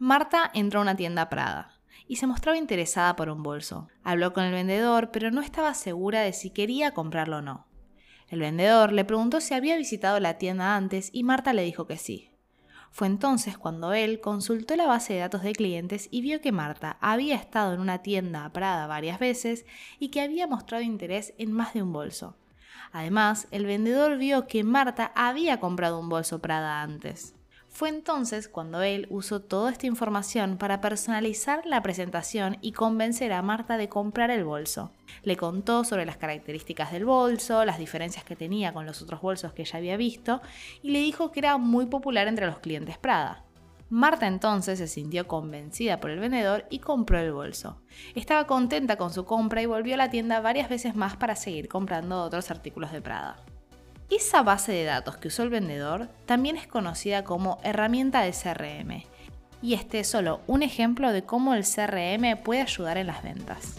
Marta entró a una tienda Prada y se mostraba interesada por un bolso. Habló con el vendedor, pero no estaba segura de si quería comprarlo o no. El vendedor le preguntó si había visitado la tienda antes y Marta le dijo que sí. Fue entonces cuando él consultó la base de datos de clientes y vio que Marta había estado en una tienda Prada varias veces y que había mostrado interés en más de un bolso. Además, el vendedor vio que Marta había comprado un bolso Prada antes. Fue entonces cuando él usó toda esta información para personalizar la presentación y convencer a Marta de comprar el bolso. Le contó sobre las características del bolso, las diferencias que tenía con los otros bolsos que ella había visto y le dijo que era muy popular entre los clientes Prada. Marta entonces se sintió convencida por el vendedor y compró el bolso. Estaba contenta con su compra y volvió a la tienda varias veces más para seguir comprando otros artículos de Prada. Esa base de datos que usó el vendedor también es conocida como herramienta de CRM, y este es solo un ejemplo de cómo el CRM puede ayudar en las ventas.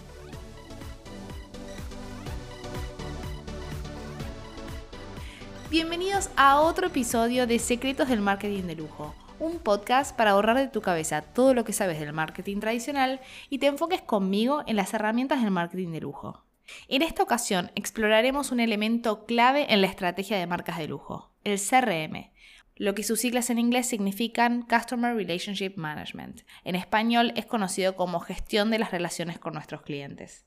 Bienvenidos a otro episodio de Secretos del Marketing de Lujo, un podcast para ahorrar de tu cabeza todo lo que sabes del marketing tradicional y te enfoques conmigo en las herramientas del marketing de lujo. En esta ocasión exploraremos un elemento clave en la estrategia de marcas de lujo, el CRM, lo que sus siglas en inglés significan Customer Relationship Management. En español es conocido como gestión de las relaciones con nuestros clientes.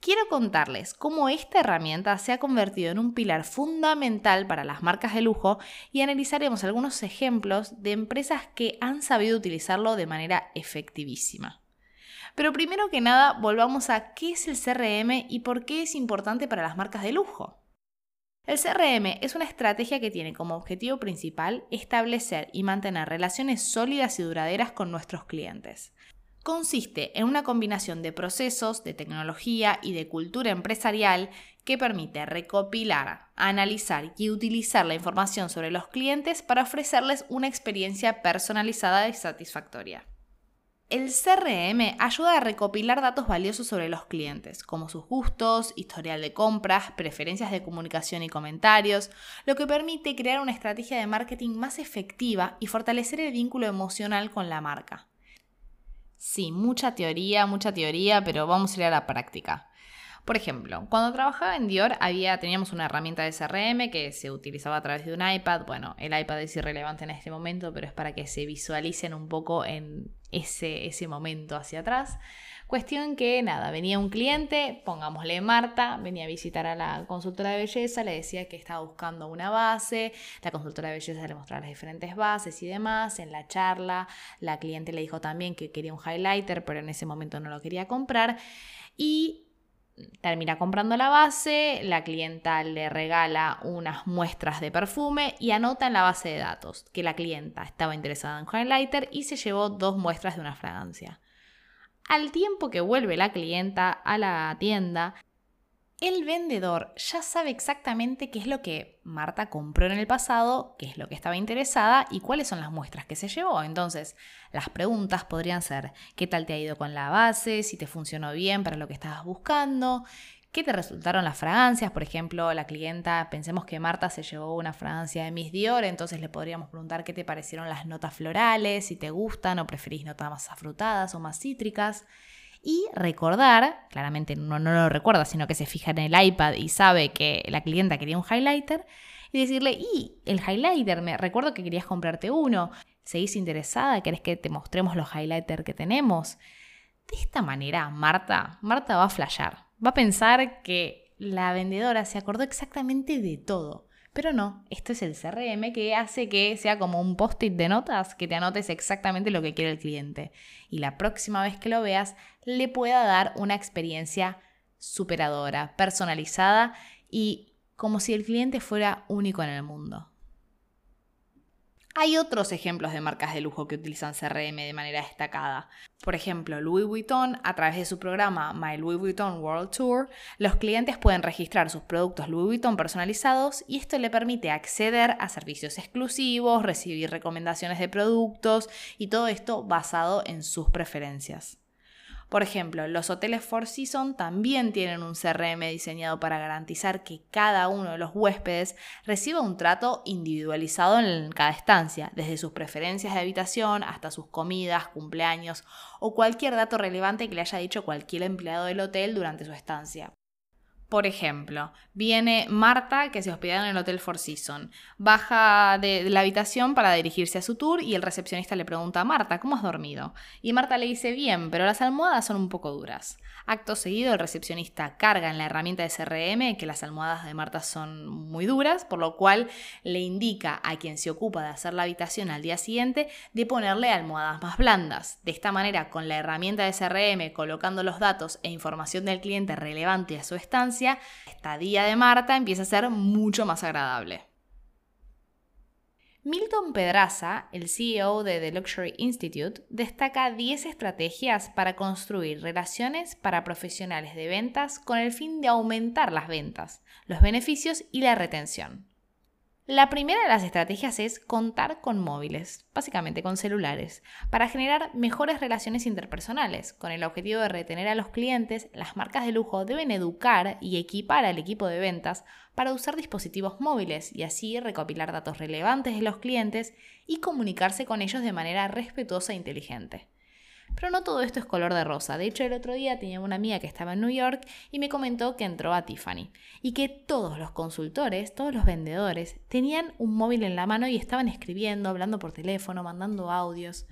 Quiero contarles cómo esta herramienta se ha convertido en un pilar fundamental para las marcas de lujo y analizaremos algunos ejemplos de empresas que han sabido utilizarlo de manera efectivísima. Pero primero que nada, volvamos a qué es el CRM y por qué es importante para las marcas de lujo. El CRM es una estrategia que tiene como objetivo principal establecer y mantener relaciones sólidas y duraderas con nuestros clientes. Consiste en una combinación de procesos, de tecnología y de cultura empresarial que permite recopilar, analizar y utilizar la información sobre los clientes para ofrecerles una experiencia personalizada y satisfactoria. El CRM ayuda a recopilar datos valiosos sobre los clientes, como sus gustos, historial de compras, preferencias de comunicación y comentarios, lo que permite crear una estrategia de marketing más efectiva y fortalecer el vínculo emocional con la marca. Sí, mucha teoría, mucha teoría, pero vamos a ir a la práctica. Por ejemplo, cuando trabajaba en Dior había, teníamos una herramienta de CRM que se utilizaba a través de un iPad. Bueno, el iPad es irrelevante en este momento, pero es para que se visualicen un poco en ese, ese momento hacia atrás. Cuestión que nada, venía un cliente, pongámosle Marta, venía a visitar a la consultora de belleza, le decía que estaba buscando una base, la consultora de belleza le mostraba las diferentes bases y demás. En la charla, la cliente le dijo también que quería un highlighter, pero en ese momento no lo quería comprar. Y termina comprando la base, la clienta le regala unas muestras de perfume y anota en la base de datos que la clienta estaba interesada en highlighter y se llevó dos muestras de una fragancia. Al tiempo que vuelve la clienta a la tienda, el vendedor ya sabe exactamente qué es lo que Marta compró en el pasado, qué es lo que estaba interesada y cuáles son las muestras que se llevó. Entonces, las preguntas podrían ser, ¿qué tal te ha ido con la base? Si te funcionó bien para lo que estabas buscando. ¿Qué te resultaron las fragancias? Por ejemplo, la clienta, pensemos que Marta se llevó una fragancia de Miss Dior, entonces le podríamos preguntar qué te parecieron las notas florales, si te gustan o preferís notas más afrutadas o más cítricas y recordar, claramente no, no lo recuerda, sino que se fija en el iPad y sabe que la clienta quería un highlighter, y decirle, y el highlighter, me recuerdo que querías comprarte uno, ¿seguís interesada? ¿Querés que te mostremos los highlighters que tenemos? De esta manera, Marta, Marta va a flashear, va a pensar que la vendedora se acordó exactamente de todo. Pero no, esto es el CRM que hace que sea como un post-it de notas que te anotes exactamente lo que quiere el cliente. Y la próxima vez que lo veas, le pueda dar una experiencia superadora, personalizada y como si el cliente fuera único en el mundo. Hay otros ejemplos de marcas de lujo que utilizan CRM de manera destacada. Por ejemplo, Louis Vuitton, a través de su programa My Louis Vuitton World Tour, los clientes pueden registrar sus productos Louis Vuitton personalizados y esto le permite acceder a servicios exclusivos, recibir recomendaciones de productos y todo esto basado en sus preferencias. Por ejemplo, los hoteles Four Seasons también tienen un CRM diseñado para garantizar que cada uno de los huéspedes reciba un trato individualizado en cada estancia, desde sus preferencias de habitación hasta sus comidas, cumpleaños o cualquier dato relevante que le haya dicho cualquier empleado del hotel durante su estancia. Por ejemplo, viene Marta que se hospeda en el Hotel Four Seasons. Baja de la habitación para dirigirse a su tour y el recepcionista le pregunta a Marta, ¿cómo has dormido? Y Marta le dice, bien, pero las almohadas son un poco duras. Acto seguido, el recepcionista carga en la herramienta de CRM que las almohadas de Marta son muy duras, por lo cual le indica a quien se ocupa de hacer la habitación al día siguiente de ponerle almohadas más blandas. De esta manera, con la herramienta de CRM colocando los datos e información del cliente relevante a su estancia, esta día de Marta empieza a ser mucho más agradable. Milton Pedraza, el CEO de The Luxury Institute, destaca 10 estrategias para construir relaciones para profesionales de ventas con el fin de aumentar las ventas, los beneficios y la retención. La primera de las estrategias es contar con móviles, básicamente con celulares, para generar mejores relaciones interpersonales. Con el objetivo de retener a los clientes, las marcas de lujo deben educar y equipar al equipo de ventas para usar dispositivos móviles y así recopilar datos relevantes de los clientes y comunicarse con ellos de manera respetuosa e inteligente. Pero no todo esto es color de rosa. De hecho, el otro día tenía una amiga que estaba en New York y me comentó que entró a Tiffany y que todos los consultores, todos los vendedores, tenían un móvil en la mano y estaban escribiendo, hablando por teléfono, mandando audios.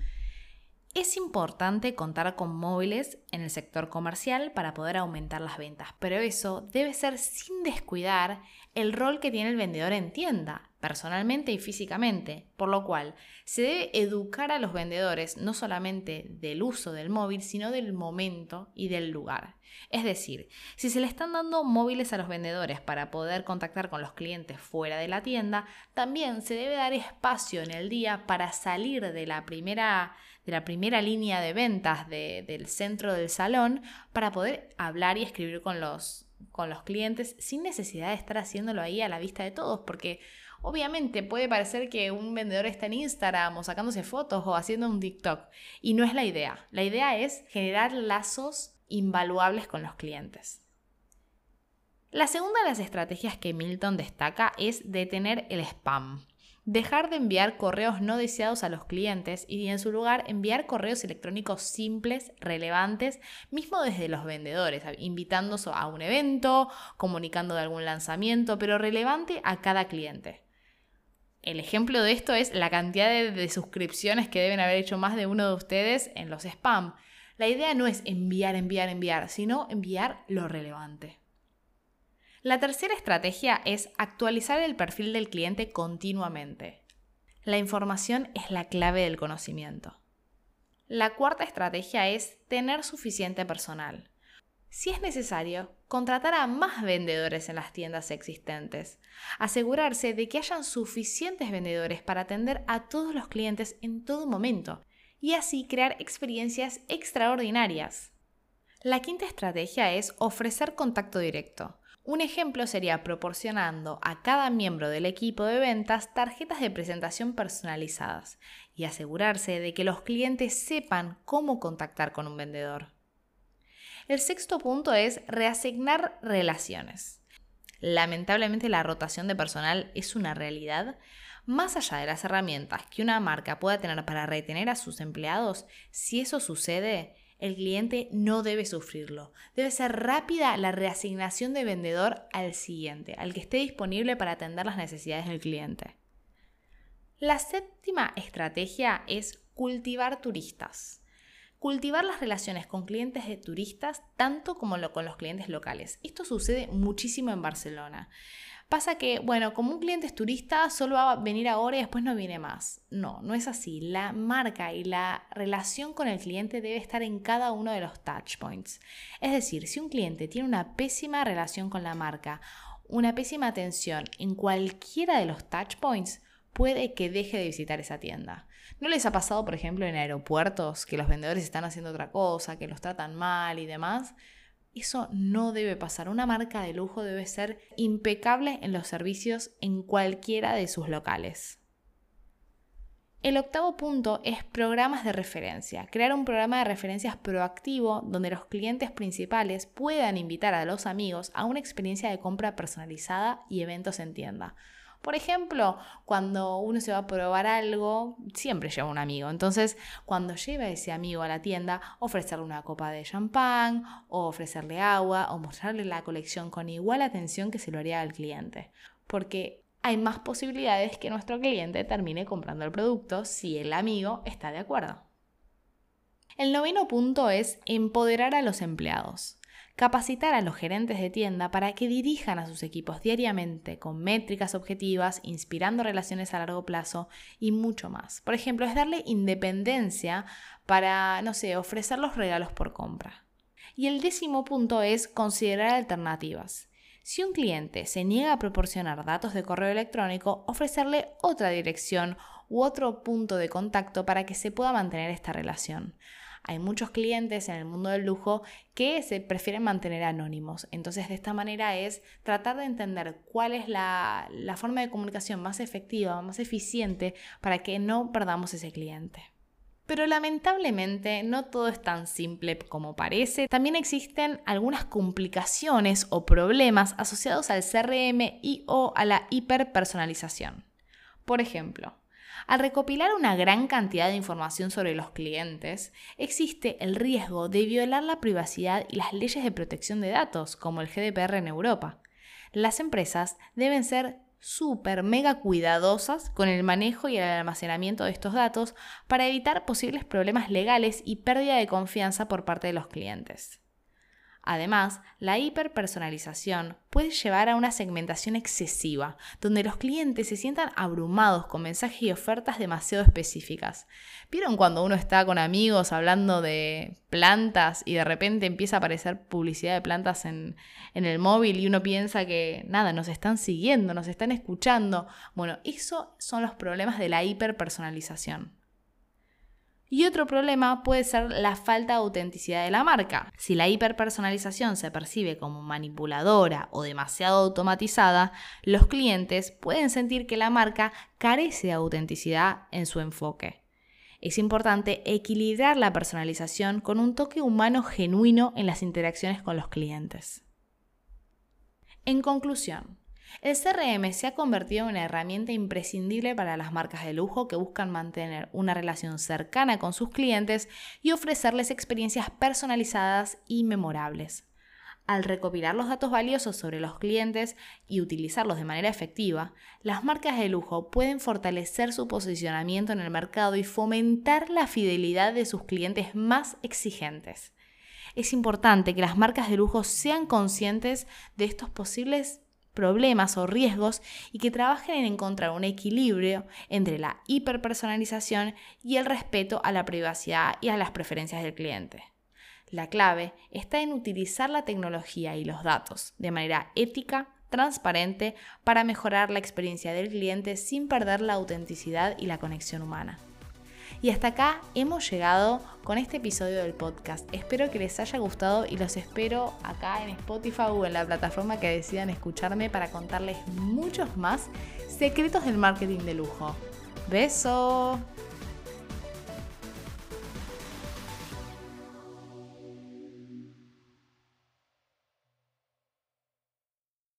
Es importante contar con móviles en el sector comercial para poder aumentar las ventas, pero eso debe ser sin descuidar el rol que tiene el vendedor en tienda, personalmente y físicamente, por lo cual se debe educar a los vendedores no solamente del uso del móvil, sino del momento y del lugar. Es decir, si se le están dando móviles a los vendedores para poder contactar con los clientes fuera de la tienda, también se debe dar espacio en el día para salir de la primera de la primera línea de ventas del centro del salón para poder hablar y escribir con los, con los clientes sin necesidad de estar haciéndolo ahí a la vista de todos, porque obviamente puede parecer que un vendedor está en Instagram o sacándose fotos o haciendo un TikTok, y no es la idea. La idea es generar lazos invaluables con los clientes. La segunda de las estrategias que Milton destaca es detener el spam dejar de enviar correos no deseados a los clientes y en su lugar enviar correos electrónicos simples, relevantes, mismo desde los vendedores, invitándolos a un evento, comunicando de algún lanzamiento, pero relevante a cada cliente. El ejemplo de esto es la cantidad de suscripciones que deben haber hecho más de uno de ustedes en los spam. La idea no es enviar, enviar, enviar, sino enviar lo relevante. La tercera estrategia es actualizar el perfil del cliente continuamente. La información es la clave del conocimiento. La cuarta estrategia es tener suficiente personal. Si es necesario, contratar a más vendedores en las tiendas existentes. Asegurarse de que hayan suficientes vendedores para atender a todos los clientes en todo momento y así crear experiencias extraordinarias. La quinta estrategia es ofrecer contacto directo. Un ejemplo sería proporcionando a cada miembro del equipo de ventas tarjetas de presentación personalizadas y asegurarse de que los clientes sepan cómo contactar con un vendedor. El sexto punto es reasignar relaciones. Lamentablemente la rotación de personal es una realidad. Más allá de las herramientas que una marca pueda tener para retener a sus empleados, si eso sucede, el cliente no debe sufrirlo. Debe ser rápida la reasignación de vendedor al siguiente, al que esté disponible para atender las necesidades del cliente. La séptima estrategia es cultivar turistas. Cultivar las relaciones con clientes de turistas tanto como con los clientes locales. Esto sucede muchísimo en Barcelona. Pasa que, bueno, como un cliente es turista, solo va a venir ahora y después no viene más. No, no es así. La marca y la relación con el cliente debe estar en cada uno de los touch points. Es decir, si un cliente tiene una pésima relación con la marca, una pésima atención en cualquiera de los touch points, puede que deje de visitar esa tienda. ¿No les ha pasado, por ejemplo, en aeropuertos que los vendedores están haciendo otra cosa, que los tratan mal y demás? Eso no debe pasar. Una marca de lujo debe ser impecable en los servicios en cualquiera de sus locales. El octavo punto es programas de referencia. Crear un programa de referencias proactivo donde los clientes principales puedan invitar a los amigos a una experiencia de compra personalizada y eventos en tienda. Por ejemplo, cuando uno se va a probar algo, siempre lleva un amigo. Entonces, cuando lleva a ese amigo a la tienda, ofrecerle una copa de champán, o ofrecerle agua, o mostrarle la colección con igual atención que se lo haría al cliente. Porque hay más posibilidades que nuestro cliente termine comprando el producto si el amigo está de acuerdo. El noveno punto es empoderar a los empleados. Capacitar a los gerentes de tienda para que dirijan a sus equipos diariamente con métricas objetivas, inspirando relaciones a largo plazo y mucho más. Por ejemplo, es darle independencia para, no sé, ofrecer los regalos por compra. Y el décimo punto es considerar alternativas. Si un cliente se niega a proporcionar datos de correo electrónico, ofrecerle otra dirección u otro punto de contacto para que se pueda mantener esta relación. Hay muchos clientes en el mundo del lujo que se prefieren mantener anónimos. Entonces, de esta manera es tratar de entender cuál es la, la forma de comunicación más efectiva, más eficiente para que no perdamos ese cliente. Pero lamentablemente no todo es tan simple como parece. También existen algunas complicaciones o problemas asociados al CRM y o a la hiperpersonalización. Por ejemplo, al recopilar una gran cantidad de información sobre los clientes, existe el riesgo de violar la privacidad y las leyes de protección de datos, como el GDPR en Europa. Las empresas deben ser súper mega cuidadosas con el manejo y el almacenamiento de estos datos para evitar posibles problemas legales y pérdida de confianza por parte de los clientes. Además, la hiperpersonalización puede llevar a una segmentación excesiva, donde los clientes se sientan abrumados con mensajes y ofertas demasiado específicas. ¿Vieron cuando uno está con amigos hablando de plantas y de repente empieza a aparecer publicidad de plantas en, en el móvil y uno piensa que nada, nos están siguiendo, nos están escuchando? Bueno, esos son los problemas de la hiperpersonalización. Y otro problema puede ser la falta de autenticidad de la marca. Si la hiperpersonalización se percibe como manipuladora o demasiado automatizada, los clientes pueden sentir que la marca carece de autenticidad en su enfoque. Es importante equilibrar la personalización con un toque humano genuino en las interacciones con los clientes. En conclusión, el CRM se ha convertido en una herramienta imprescindible para las marcas de lujo que buscan mantener una relación cercana con sus clientes y ofrecerles experiencias personalizadas y memorables. Al recopilar los datos valiosos sobre los clientes y utilizarlos de manera efectiva, las marcas de lujo pueden fortalecer su posicionamiento en el mercado y fomentar la fidelidad de sus clientes más exigentes. Es importante que las marcas de lujo sean conscientes de estos posibles problemas o riesgos y que trabajen en encontrar un equilibrio entre la hiperpersonalización y el respeto a la privacidad y a las preferencias del cliente. La clave está en utilizar la tecnología y los datos de manera ética, transparente, para mejorar la experiencia del cliente sin perder la autenticidad y la conexión humana. Y hasta acá hemos llegado con este episodio del podcast. Espero que les haya gustado y los espero acá en Spotify o en la plataforma que decidan escucharme para contarles muchos más secretos del marketing de lujo. ¡Beso!